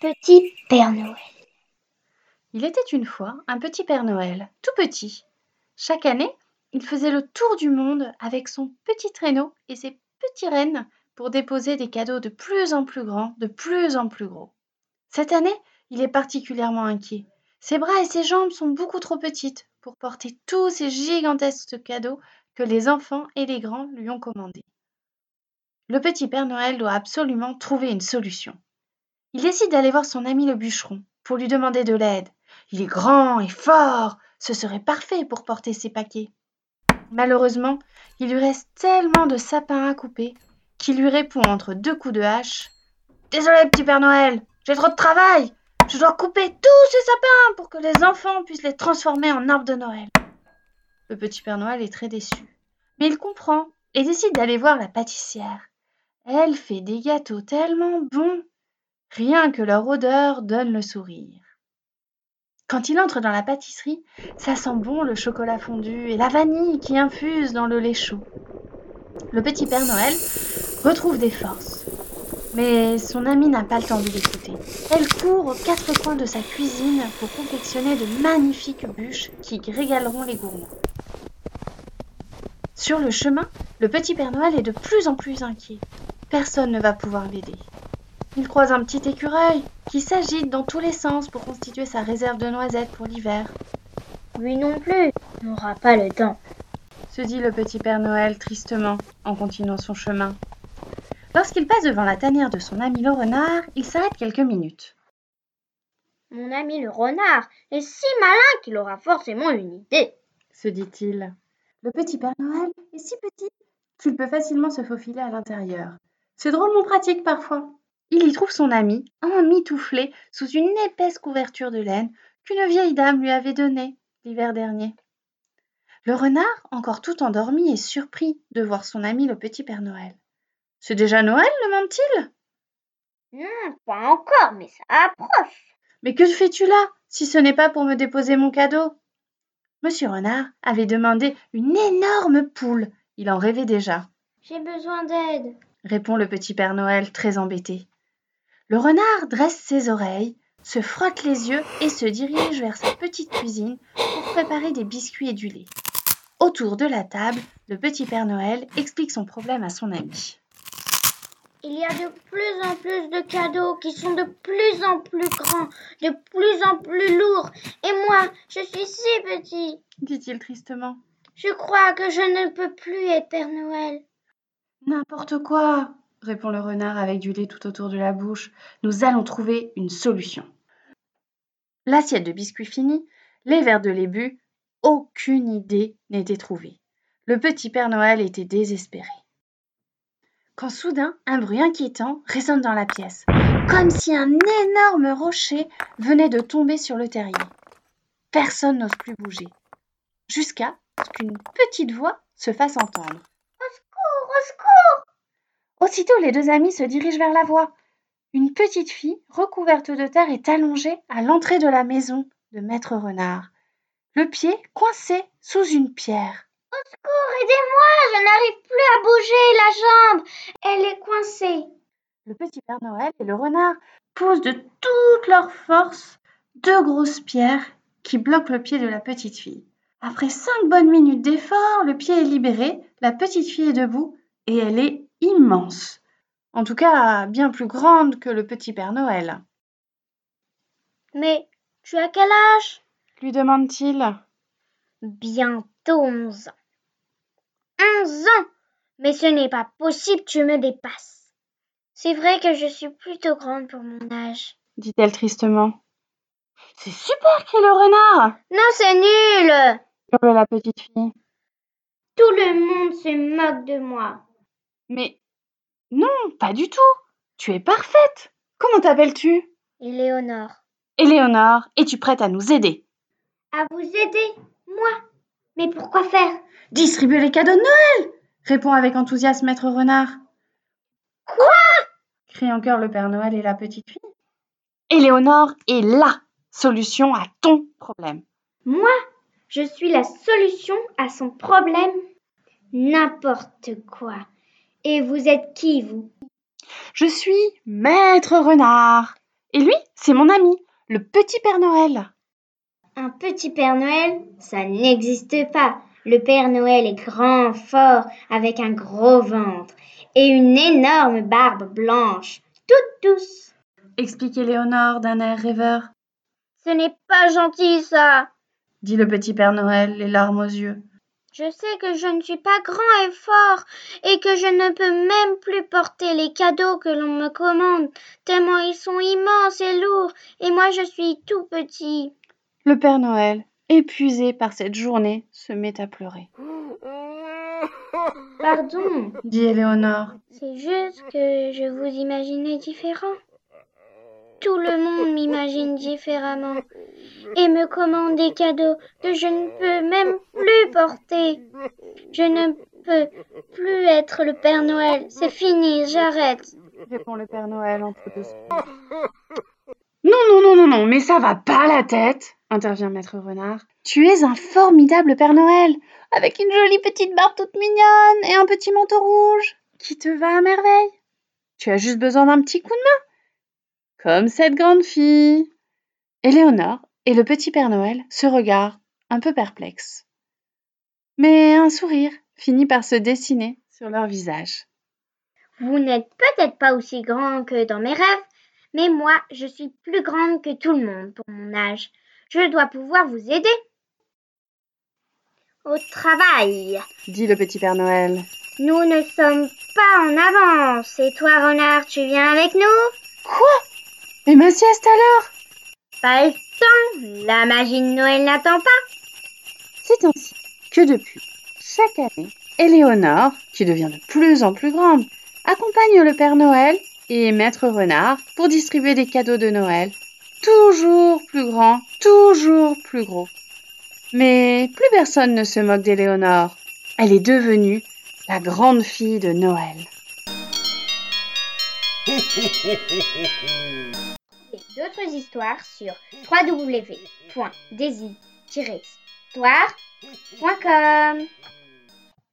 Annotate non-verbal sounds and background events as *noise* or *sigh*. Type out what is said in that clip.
petit Père Noël. Il était une fois un petit Père Noël, tout petit. Chaque année, il faisait le tour du monde avec son petit traîneau et ses petits rennes pour déposer des cadeaux de plus en plus grands, de plus en plus gros. Cette année, il est particulièrement inquiet. Ses bras et ses jambes sont beaucoup trop petites pour porter tous ces gigantesques cadeaux que les enfants et les grands lui ont commandés. Le petit Père Noël doit absolument trouver une solution. Il décide d'aller voir son ami le bûcheron pour lui demander de l'aide. Il est grand et fort, ce serait parfait pour porter ses paquets. Malheureusement, il lui reste tellement de sapins à couper qu'il lui répond entre deux coups de hache Désolé, petit Père Noël, j'ai trop de travail. Je dois couper tous ces sapins pour que les enfants puissent les transformer en arbres de Noël. Le petit Père Noël est très déçu. Mais il comprend et décide d'aller voir la pâtissière. Elle fait des gâteaux tellement bons. Rien que leur odeur donne le sourire. Quand il entre dans la pâtisserie, ça sent bon le chocolat fondu et la vanille qui infuse dans le lait chaud. Le petit Père Noël retrouve des forces. Mais son amie n'a pas le temps de l'écouter. Elle court aux quatre coins de sa cuisine pour confectionner de magnifiques bûches qui régaleront les gourmands. Sur le chemin, le petit Père Noël est de plus en plus inquiet. Personne ne va pouvoir l'aider. Il croise un petit écureuil qui s'agite dans tous les sens pour constituer sa réserve de noisettes pour l'hiver. Lui non plus n'aura pas le temps, se dit le petit Père Noël tristement en continuant son chemin. Lorsqu'il passe devant la tanière de son ami le renard, il s'arrête quelques minutes. Mon ami le renard est si malin qu'il aura forcément une idée, se dit-il. Le petit Père Noël est si petit qu'il peut facilement se faufiler à l'intérieur. C'est drôlement pratique parfois. Il y trouve son ami, emmitouflé sous une épaisse couverture de laine qu'une vieille dame lui avait donnée l'hiver dernier. Le renard, encore tout endormi, est surpris de voir son ami le petit Père Noël. C'est déjà Noël, demande-t-il Non, pas encore, mais ça approche. Mais que fais-tu là, si ce n'est pas pour me déposer mon cadeau? Monsieur Renard avait demandé une énorme poule. Il en rêvait déjà. J'ai besoin d'aide, répond le petit Père Noël, très embêté. Le renard dresse ses oreilles, se frotte les yeux et se dirige vers sa petite cuisine pour préparer des biscuits et du lait. Autour de la table, le petit Père Noël explique son problème à son ami. Il y a de plus en plus de cadeaux qui sont de plus en plus grands, de plus en plus lourds. Et moi, je suis si petit, dit-il tristement. Je crois que je ne peux plus être Père Noël. N'importe quoi, répond le renard avec du lait tout autour de la bouche. Nous allons trouver une solution. L'assiette de biscuits finie, les verres de lait bu, aucune idée n'était trouvée. Le petit Père Noël était désespéré quand soudain un bruit inquiétant résonne dans la pièce, comme si un énorme rocher venait de tomber sur le terrier. Personne n'ose plus bouger, jusqu'à ce qu'une petite voix se fasse entendre. Au secours, au secours Aussitôt les deux amis se dirigent vers la voix. Une petite fille, recouverte de terre, est allongée à l'entrée de la maison de Maître Renard, le pied coincé sous une pierre. Au secours, aidez-moi, je n'arrive plus à bouger la jambe. Elle est coincée. Le petit Père Noël et le renard posent de toute leur force deux grosses pierres qui bloquent le pied de la petite fille. Après cinq bonnes minutes d'effort, le pied est libéré, la petite fille est debout et elle est immense. En tout cas, bien plus grande que le petit Père Noël. Mais tu as quel âge? lui demande-t-il. Bientôt onze ans. Onze ans? Mais ce n'est pas possible, tu me dépasses. C'est vrai que je suis plutôt grande pour mon âge, dit-elle tristement. C'est super, crie le renard. Non, c'est nul, hurle la petite fille. Tout le monde se moque de moi. Mais non, pas du tout. Tu es parfaite. Comment t'appelles-tu? Éléonore. Éléonore, es-tu prête à nous aider À vous aider Moi Mais pourquoi faire? Distribuer les cadeaux de Noël répond avec enthousiasme Maître Renard. Quoi? Crient en chœur le Père Noël et la petite fille. Éléonore est LA solution à ton problème. Moi, je suis la solution à son problème N'importe quoi. Et vous êtes qui, vous? Je suis Maître Renard. Et lui, c'est mon ami, le petit Père Noël. Un petit Père Noël, ça n'existe pas. Le Père Noël est grand, fort, avec un gros ventre et une énorme barbe blanche, toute douce. Explique Éléonore d'un air rêveur. Ce n'est pas gentil, ça. dit le petit Père Noël, les larmes aux yeux. Je sais que je ne suis pas grand et fort et que je ne peux même plus porter les cadeaux que l'on me commande, tellement ils sont immenses et lourds, et moi je suis tout petit. Le Père Noël, épuisé par cette journée, se met à pleurer. *laughs* Pardon, dit Éléonore. C'est juste que je vous imaginais différent. Tout le monde m'imagine différemment et me commande des cadeaux que je ne peux même plus porter. Je ne peux plus être le Père Noël. C'est fini, j'arrête. Répond le Père Noël entre deux Non, non, non, non, non, mais ça va pas la tête, intervient Maître Renard. Tu es un formidable Père Noël, avec une jolie petite barbe toute mignonne et un petit manteau rouge qui te va à merveille? Tu as juste besoin d'un petit coup de main. Comme cette grande fille. Éléonore et le petit Père Noël se regardent un peu perplexes. Mais un sourire finit par se dessiner sur leur visage. Vous n'êtes peut-être pas aussi grand que dans mes rêves, mais moi, je suis plus grande que tout le monde pour mon âge. Je dois pouvoir vous aider. Au travail, dit le petit Père Noël. Nous ne sommes pas en avance. Et toi, renard, tu viens avec nous? Quoi? Et ma sieste alors? Pas le temps. La magie de Noël n'attend pas. C'est ainsi que depuis chaque année, Éléonore, qui devient de plus en plus grande, accompagne le Père Noël et Maître Renard pour distribuer des cadeaux de Noël, toujours plus grands, toujours plus gros. Mais plus personne ne se moque d'Éléonore. Elle est devenue la grande fille de Noël. *laughs* D'autres histoires sur www.desi-histoire.com